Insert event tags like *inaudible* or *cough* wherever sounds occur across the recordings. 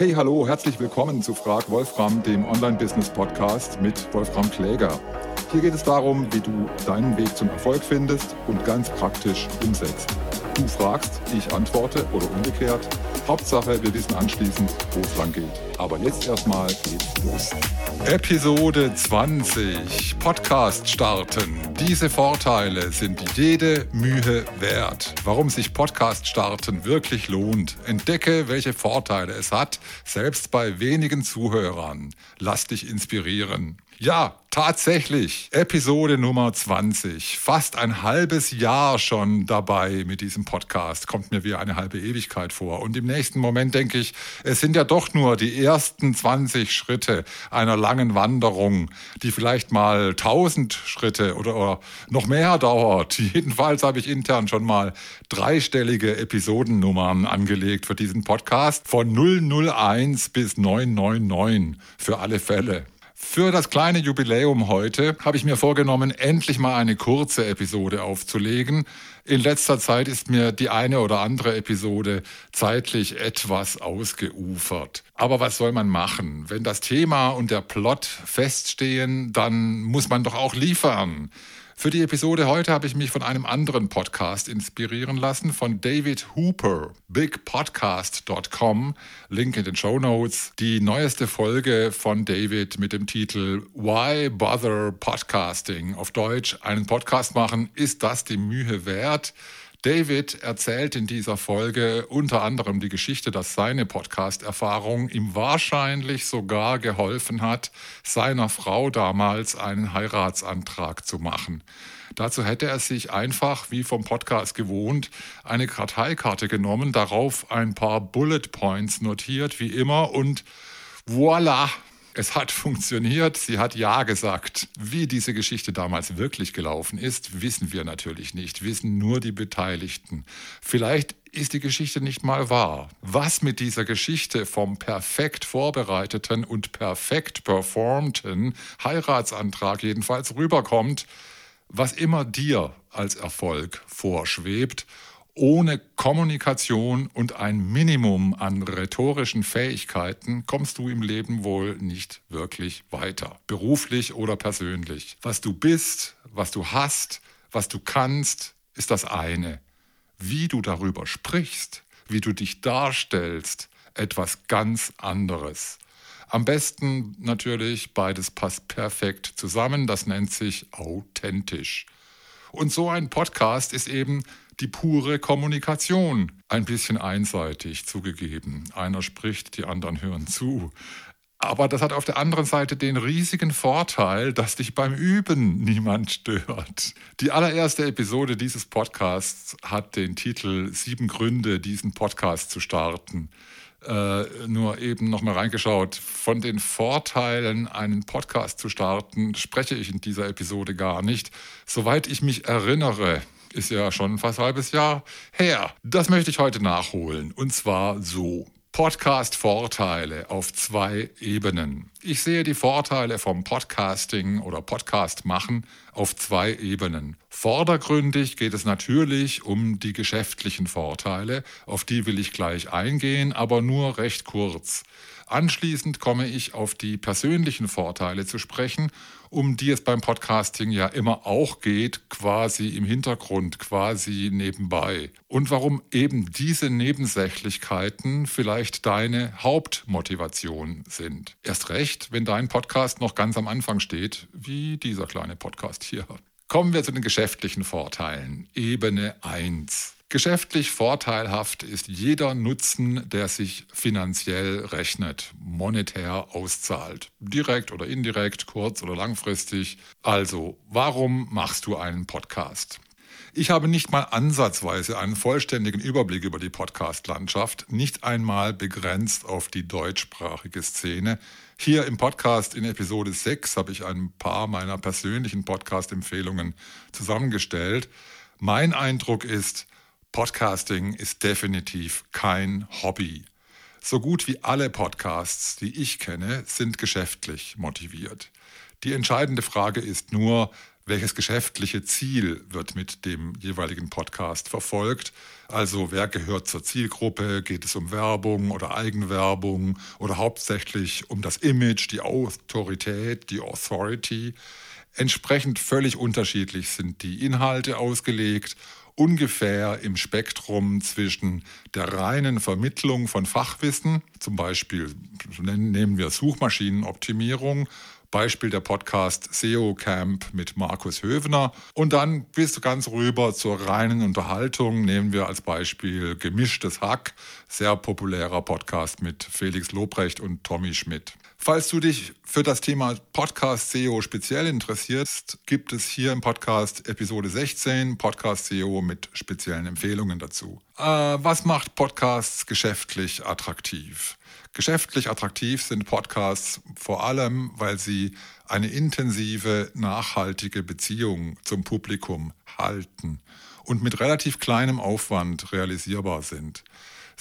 Hey, hallo, herzlich willkommen zu Frag Wolfram, dem Online-Business-Podcast mit Wolfram Kläger. Hier geht es darum, wie du deinen Weg zum Erfolg findest und ganz praktisch umsetzt. Du fragst, ich antworte oder umgekehrt. Hauptsache, wir wissen anschließend, wo es lang geht. Aber jetzt erstmal geht's los. Episode 20. Podcast starten. Diese Vorteile sind jede Mühe wert. Warum sich Podcast starten wirklich lohnt. Entdecke, welche Vorteile es hat, selbst bei wenigen Zuhörern. Lass dich inspirieren. Ja, tatsächlich. Episode Nummer 20. Fast ein halbes Jahr schon dabei mit diesem Podcast. Kommt mir wie eine halbe Ewigkeit vor. Und im nächsten Moment denke ich, es sind ja doch nur die ersten 20 Schritte einer langen Wanderung, die vielleicht mal 1000 Schritte oder, oder noch mehr dauert. *laughs* Jedenfalls habe ich intern schon mal dreistellige Episodennummern angelegt für diesen Podcast. Von 001 bis 999 für alle Fälle. Für das kleine Jubiläum heute habe ich mir vorgenommen, endlich mal eine kurze Episode aufzulegen. In letzter Zeit ist mir die eine oder andere Episode zeitlich etwas ausgeufert. Aber was soll man machen? Wenn das Thema und der Plot feststehen, dann muss man doch auch liefern. Für die Episode heute habe ich mich von einem anderen Podcast inspirieren lassen, von David Hooper, bigpodcast.com, Link in den Show Notes. Die neueste Folge von David mit dem Titel Why Bother Podcasting? Auf Deutsch, einen Podcast machen, ist das die Mühe wert? David erzählt in dieser Folge unter anderem die Geschichte, dass seine Podcast-Erfahrung ihm wahrscheinlich sogar geholfen hat, seiner Frau damals einen Heiratsantrag zu machen. Dazu hätte er sich einfach, wie vom Podcast gewohnt, eine Karteikarte genommen, darauf ein paar Bullet Points notiert, wie immer, und voilà, es hat funktioniert, sie hat Ja gesagt. Wie diese Geschichte damals wirklich gelaufen ist, wissen wir natürlich nicht, wissen nur die Beteiligten. Vielleicht ist die Geschichte nicht mal wahr. Was mit dieser Geschichte vom perfekt vorbereiteten und perfekt performten Heiratsantrag jedenfalls rüberkommt, was immer dir als Erfolg vorschwebt, ohne Kommunikation und ein Minimum an rhetorischen Fähigkeiten kommst du im Leben wohl nicht wirklich weiter, beruflich oder persönlich. Was du bist, was du hast, was du kannst, ist das eine. Wie du darüber sprichst, wie du dich darstellst, etwas ganz anderes. Am besten natürlich beides passt perfekt zusammen, das nennt sich authentisch. Und so ein Podcast ist eben die pure Kommunikation. Ein bisschen einseitig zugegeben. Einer spricht, die anderen hören zu. Aber das hat auf der anderen Seite den riesigen Vorteil, dass dich beim Üben niemand stört. Die allererste Episode dieses Podcasts hat den Titel Sieben Gründe, diesen Podcast zu starten. Äh, nur eben nochmal reingeschaut. Von den Vorteilen, einen Podcast zu starten, spreche ich in dieser Episode gar nicht. Soweit ich mich erinnere, ist ja schon fast ein halbes Jahr her. Das möchte ich heute nachholen. Und zwar so. Podcast-Vorteile auf zwei Ebenen. Ich sehe die Vorteile vom Podcasting oder Podcast machen auf zwei Ebenen. Vordergründig geht es natürlich um die geschäftlichen Vorteile, auf die will ich gleich eingehen, aber nur recht kurz. Anschließend komme ich auf die persönlichen Vorteile zu sprechen, um die es beim Podcasting ja immer auch geht, quasi im Hintergrund, quasi nebenbei. Und warum eben diese Nebensächlichkeiten vielleicht deine Hauptmotivation sind. Erst recht, wenn dein Podcast noch ganz am Anfang steht, wie dieser kleine Podcast hier. Kommen wir zu den geschäftlichen Vorteilen. Ebene 1. Geschäftlich vorteilhaft ist jeder Nutzen, der sich finanziell rechnet, monetär auszahlt. Direkt oder indirekt, kurz oder langfristig. Also, warum machst du einen Podcast? Ich habe nicht mal ansatzweise einen vollständigen Überblick über die Podcast-Landschaft, nicht einmal begrenzt auf die deutschsprachige Szene. Hier im Podcast in Episode 6 habe ich ein paar meiner persönlichen Podcast-Empfehlungen zusammengestellt. Mein Eindruck ist, Podcasting ist definitiv kein Hobby. So gut wie alle Podcasts, die ich kenne, sind geschäftlich motiviert. Die entscheidende Frage ist nur, welches geschäftliche Ziel wird mit dem jeweiligen Podcast verfolgt. Also wer gehört zur Zielgruppe, geht es um Werbung oder Eigenwerbung oder hauptsächlich um das Image, die Autorität, die Authority. Entsprechend völlig unterschiedlich sind die Inhalte ausgelegt ungefähr im Spektrum zwischen der reinen Vermittlung von Fachwissen, zum Beispiel nehmen wir Suchmaschinenoptimierung, Beispiel der Podcast SEO Camp mit Markus Hövener. Und dann bist du ganz rüber zur reinen Unterhaltung. Nehmen wir als Beispiel Gemischtes Hack, sehr populärer Podcast mit Felix Lobrecht und Tommy Schmidt. Falls du dich für das Thema Podcast SEO speziell interessierst, gibt es hier im Podcast Episode 16 Podcast SEO mit speziellen Empfehlungen dazu. Äh, was macht Podcasts geschäftlich attraktiv? Geschäftlich attraktiv sind Podcasts vor allem, weil sie eine intensive, nachhaltige Beziehung zum Publikum halten und mit relativ kleinem Aufwand realisierbar sind.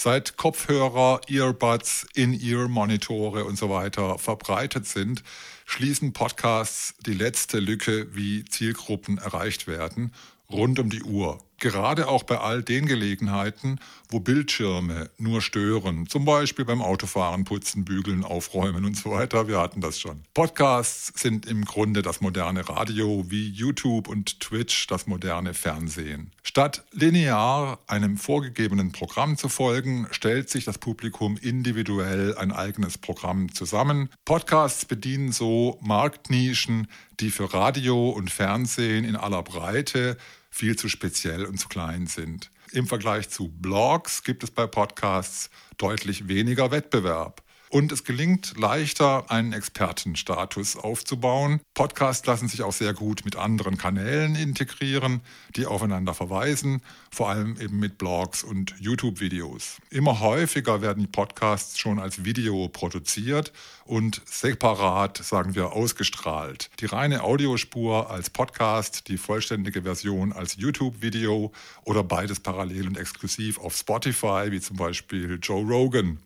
Seit Kopfhörer, Earbuds, In-Ear-Monitore und so weiter verbreitet sind, schließen Podcasts die letzte Lücke, wie Zielgruppen erreicht werden, rund um die Uhr Gerade auch bei all den Gelegenheiten, wo Bildschirme nur stören, zum Beispiel beim Autofahren, Putzen, Bügeln, Aufräumen und so weiter, wir hatten das schon. Podcasts sind im Grunde das moderne Radio, wie YouTube und Twitch das moderne Fernsehen. Statt linear einem vorgegebenen Programm zu folgen, stellt sich das Publikum individuell ein eigenes Programm zusammen. Podcasts bedienen so Marktnischen, die für Radio und Fernsehen in aller Breite viel zu speziell und zu klein sind. Im Vergleich zu Blogs gibt es bei Podcasts deutlich weniger Wettbewerb. Und es gelingt leichter, einen Expertenstatus aufzubauen. Podcasts lassen sich auch sehr gut mit anderen Kanälen integrieren, die aufeinander verweisen, vor allem eben mit Blogs und YouTube-Videos. Immer häufiger werden Podcasts schon als Video produziert und separat, sagen wir, ausgestrahlt. Die reine Audiospur als Podcast, die vollständige Version als YouTube-Video oder beides parallel und exklusiv auf Spotify, wie zum Beispiel Joe Rogan.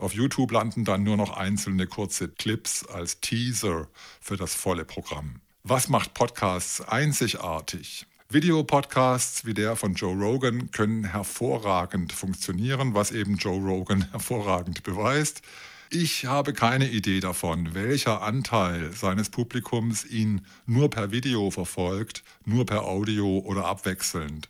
Auf YouTube landen dann nur noch einzelne kurze Clips als Teaser für das volle Programm. Was macht Podcasts einzigartig? Videopodcasts wie der von Joe Rogan können hervorragend funktionieren, was eben Joe Rogan *laughs* hervorragend beweist. Ich habe keine Idee davon, welcher Anteil seines Publikums ihn nur per Video verfolgt, nur per Audio oder abwechselnd.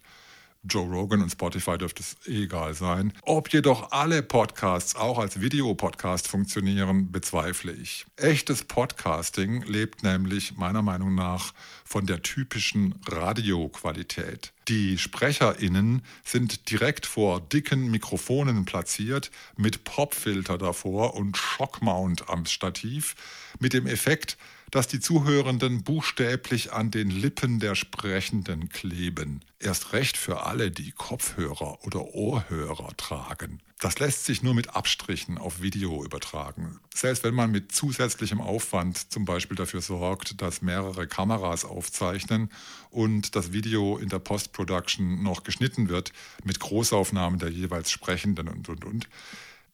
Joe Rogan und Spotify dürfte es egal sein. Ob jedoch alle Podcasts auch als Videopodcast funktionieren, bezweifle ich. Echtes Podcasting lebt nämlich meiner Meinung nach von der typischen Radioqualität. Die SprecherInnen sind direkt vor dicken Mikrofonen platziert, mit Popfilter davor und Shockmount am Stativ, mit dem Effekt, dass die Zuhörenden buchstäblich an den Lippen der Sprechenden kleben. Erst recht für alle, die Kopfhörer oder Ohrhörer tragen. Das lässt sich nur mit Abstrichen auf Video übertragen. Selbst wenn man mit zusätzlichem Aufwand zum Beispiel dafür sorgt, dass mehrere Kameras aufzeichnen und das Video in der Post-Production noch geschnitten wird mit Großaufnahmen der jeweils Sprechenden und, und, und.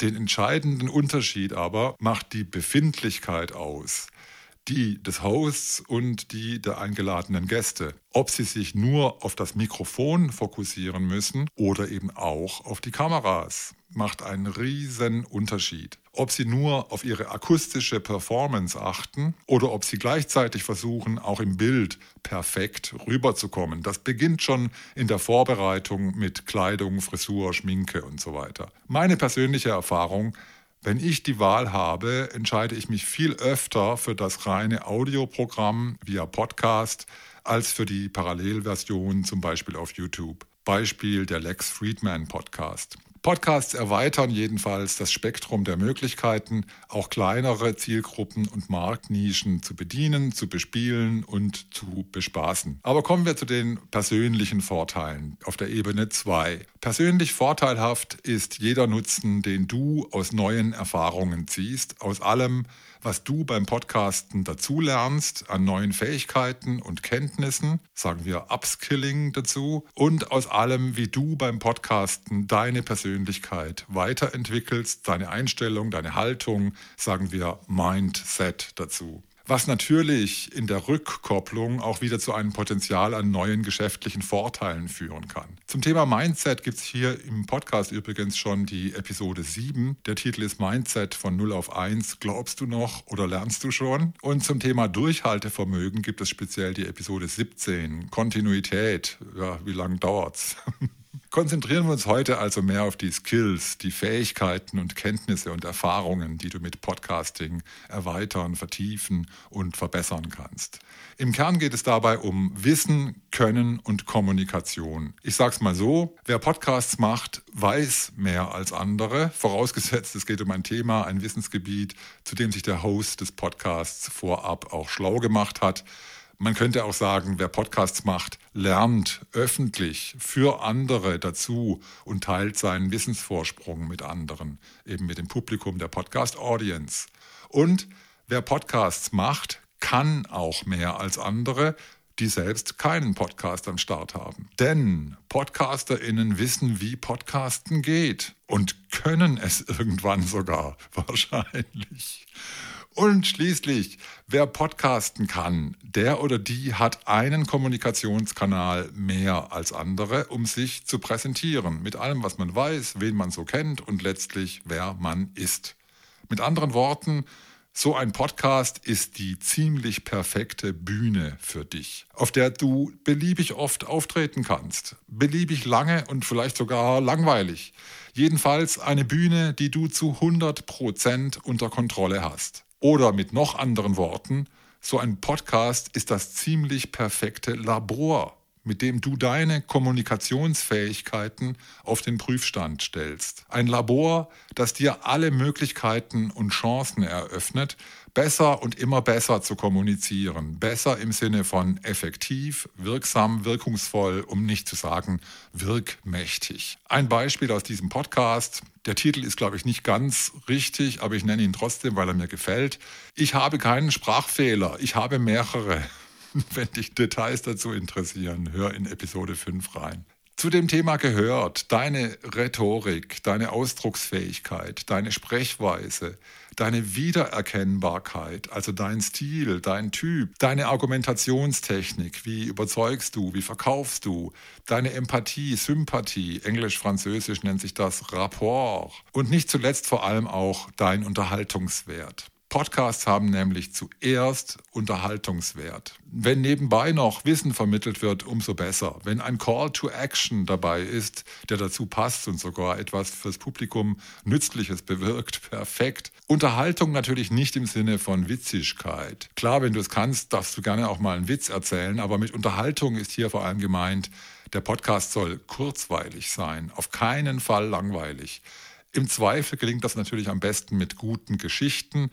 Den entscheidenden Unterschied aber macht die Befindlichkeit aus die des Hosts und die der eingeladenen Gäste. Ob sie sich nur auf das Mikrofon fokussieren müssen oder eben auch auf die Kameras, macht einen riesen Unterschied. Ob sie nur auf ihre akustische Performance achten oder ob sie gleichzeitig versuchen, auch im Bild perfekt rüberzukommen. Das beginnt schon in der Vorbereitung mit Kleidung, Frisur, Schminke und so weiter. Meine persönliche Erfahrung wenn ich die Wahl habe, entscheide ich mich viel öfter für das reine Audioprogramm via Podcast als für die Parallelversion zum Beispiel auf YouTube. Beispiel der Lex Friedman Podcast. Podcasts erweitern jedenfalls das Spektrum der Möglichkeiten, auch kleinere Zielgruppen und Marktnischen zu bedienen, zu bespielen und zu bespaßen. Aber kommen wir zu den persönlichen Vorteilen auf der Ebene 2. Persönlich vorteilhaft ist jeder Nutzen, den du aus neuen Erfahrungen ziehst, aus allem, was du beim Podcasten dazulernst an neuen Fähigkeiten und Kenntnissen, sagen wir Upskilling dazu, und aus allem, wie du beim Podcasten deine Persönlichkeit weiterentwickelst, deine Einstellung, deine Haltung, sagen wir Mindset dazu. Was natürlich in der Rückkopplung auch wieder zu einem Potenzial an neuen geschäftlichen Vorteilen führen kann. Zum Thema Mindset gibt es hier im Podcast übrigens schon die Episode 7. Der Titel ist Mindset von 0 auf 1. Glaubst du noch oder lernst du schon? Und zum Thema Durchhaltevermögen gibt es speziell die Episode 17. Kontinuität. Ja, wie lange dauert's? *laughs* Konzentrieren wir uns heute also mehr auf die Skills, die Fähigkeiten und Kenntnisse und Erfahrungen, die du mit Podcasting erweitern, vertiefen und verbessern kannst. Im Kern geht es dabei um Wissen, Können und Kommunikation. Ich sag's mal so, wer Podcasts macht, weiß mehr als andere, vorausgesetzt es geht um ein Thema, ein Wissensgebiet, zu dem sich der Host des Podcasts vorab auch schlau gemacht hat. Man könnte auch sagen, wer Podcasts macht, lernt öffentlich für andere dazu und teilt seinen Wissensvorsprung mit anderen, eben mit dem Publikum der Podcast-Audience. Und wer Podcasts macht, kann auch mehr als andere, die selbst keinen Podcast am Start haben. Denn PodcasterInnen wissen, wie Podcasten geht und können es *laughs* irgendwann sogar wahrscheinlich. Und schließlich, wer podcasten kann, der oder die hat einen Kommunikationskanal mehr als andere, um sich zu präsentieren. Mit allem, was man weiß, wen man so kennt und letztlich, wer man ist. Mit anderen Worten, so ein Podcast ist die ziemlich perfekte Bühne für dich, auf der du beliebig oft auftreten kannst, beliebig lange und vielleicht sogar langweilig. Jedenfalls eine Bühne, die du zu 100 Prozent unter Kontrolle hast. Oder mit noch anderen Worten, so ein Podcast ist das ziemlich perfekte Labor, mit dem du deine Kommunikationsfähigkeiten auf den Prüfstand stellst. Ein Labor, das dir alle Möglichkeiten und Chancen eröffnet, besser und immer besser zu kommunizieren. Besser im Sinne von effektiv, wirksam, wirkungsvoll, um nicht zu sagen wirkmächtig. Ein Beispiel aus diesem Podcast. Der Titel ist, glaube ich, nicht ganz richtig, aber ich nenne ihn trotzdem, weil er mir gefällt. Ich habe keinen Sprachfehler, ich habe mehrere. *laughs* Wenn dich Details dazu interessieren, hör in Episode 5 rein. Zu dem Thema gehört deine Rhetorik, deine Ausdrucksfähigkeit, deine Sprechweise, deine Wiedererkennbarkeit, also dein Stil, dein Typ, deine Argumentationstechnik, wie überzeugst du, wie verkaufst du, deine Empathie, Sympathie, englisch, französisch nennt sich das Rapport und nicht zuletzt vor allem auch dein Unterhaltungswert. Podcasts haben nämlich zuerst Unterhaltungswert. Wenn nebenbei noch Wissen vermittelt wird, umso besser. Wenn ein Call to Action dabei ist, der dazu passt und sogar etwas fürs Publikum Nützliches bewirkt, perfekt. Unterhaltung natürlich nicht im Sinne von Witzigkeit. Klar, wenn du es kannst, darfst du gerne auch mal einen Witz erzählen, aber mit Unterhaltung ist hier vor allem gemeint, der Podcast soll kurzweilig sein, auf keinen Fall langweilig. Im Zweifel gelingt das natürlich am besten mit guten Geschichten,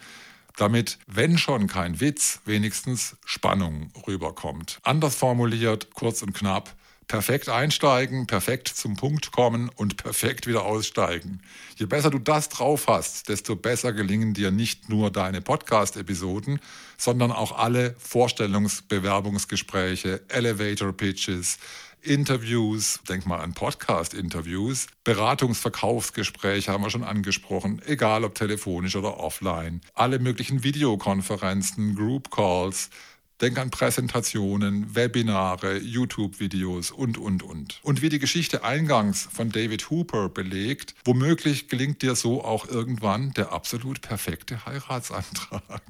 damit, wenn schon kein Witz, wenigstens Spannung rüberkommt. Anders formuliert, kurz und knapp, perfekt einsteigen, perfekt zum Punkt kommen und perfekt wieder aussteigen. Je besser du das drauf hast, desto besser gelingen dir nicht nur deine Podcast-Episoden, sondern auch alle Vorstellungsbewerbungsgespräche, Elevator-Pitches, Interviews, denk mal an Podcast-Interviews, Beratungsverkaufsgespräche haben wir schon angesprochen, egal ob telefonisch oder offline, alle möglichen Videokonferenzen, Group Calls, Denk an Präsentationen, Webinare, YouTube-Videos und, und, und. Und wie die Geschichte eingangs von David Hooper belegt, womöglich gelingt dir so auch irgendwann der absolut perfekte Heiratsantrag.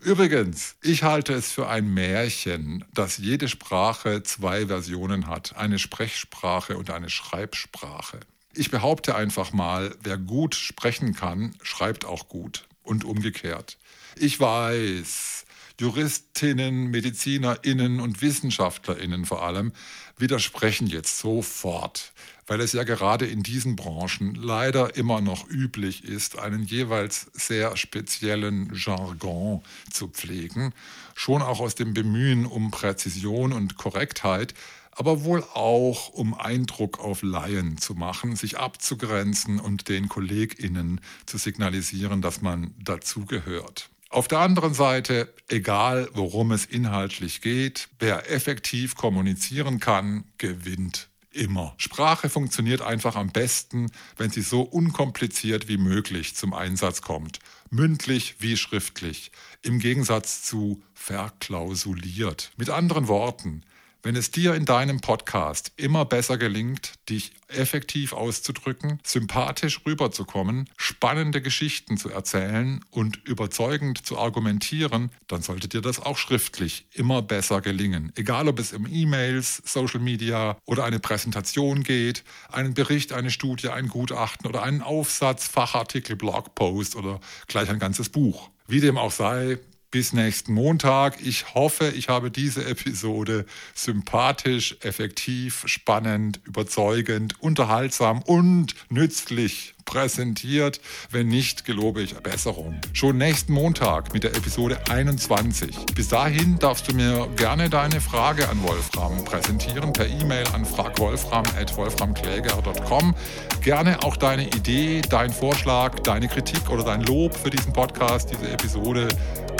Übrigens, ich halte es für ein Märchen, dass jede Sprache zwei Versionen hat, eine Sprechsprache und eine Schreibsprache. Ich behaupte einfach mal, wer gut sprechen kann, schreibt auch gut und umgekehrt. Ich weiß, Juristinnen, Medizinerinnen und Wissenschaftlerinnen vor allem widersprechen jetzt sofort, weil es ja gerade in diesen Branchen leider immer noch üblich ist, einen jeweils sehr speziellen Jargon zu pflegen, schon auch aus dem Bemühen um Präzision und Korrektheit, aber wohl auch um Eindruck auf Laien zu machen, sich abzugrenzen und den Kolleginnen zu signalisieren, dass man dazugehört. Auf der anderen Seite, egal worum es inhaltlich geht, wer effektiv kommunizieren kann, gewinnt immer. Sprache funktioniert einfach am besten, wenn sie so unkompliziert wie möglich zum Einsatz kommt. Mündlich wie schriftlich. Im Gegensatz zu verklausuliert. Mit anderen Worten, wenn es dir in deinem Podcast immer besser gelingt, dich effektiv auszudrücken, sympathisch rüberzukommen, spannende Geschichten zu erzählen und überzeugend zu argumentieren, dann sollte dir das auch schriftlich immer besser gelingen. Egal ob es um E-Mails, Social Media oder eine Präsentation geht, einen Bericht, eine Studie, ein Gutachten oder einen Aufsatz, Fachartikel, Blogpost oder gleich ein ganzes Buch. Wie dem auch sei, bis nächsten Montag. Ich hoffe, ich habe diese Episode sympathisch, effektiv, spannend, überzeugend, unterhaltsam und nützlich präsentiert. Wenn nicht, gelobe ich Besserung. Schon nächsten Montag mit der Episode 21. Bis dahin darfst du mir gerne deine Frage an Wolfram präsentieren per E-Mail an fragwolfram.wolframkläger.com. Gerne auch deine Idee, dein Vorschlag, deine Kritik oder dein Lob für diesen Podcast, diese Episode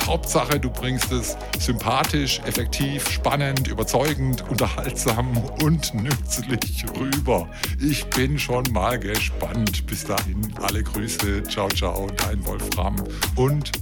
Hauptsache, du bringst es sympathisch, effektiv, spannend, überzeugend, unterhaltsam und nützlich rüber. Ich bin schon mal gespannt. Bis dahin, alle Grüße, ciao, ciao, dein Wolfram und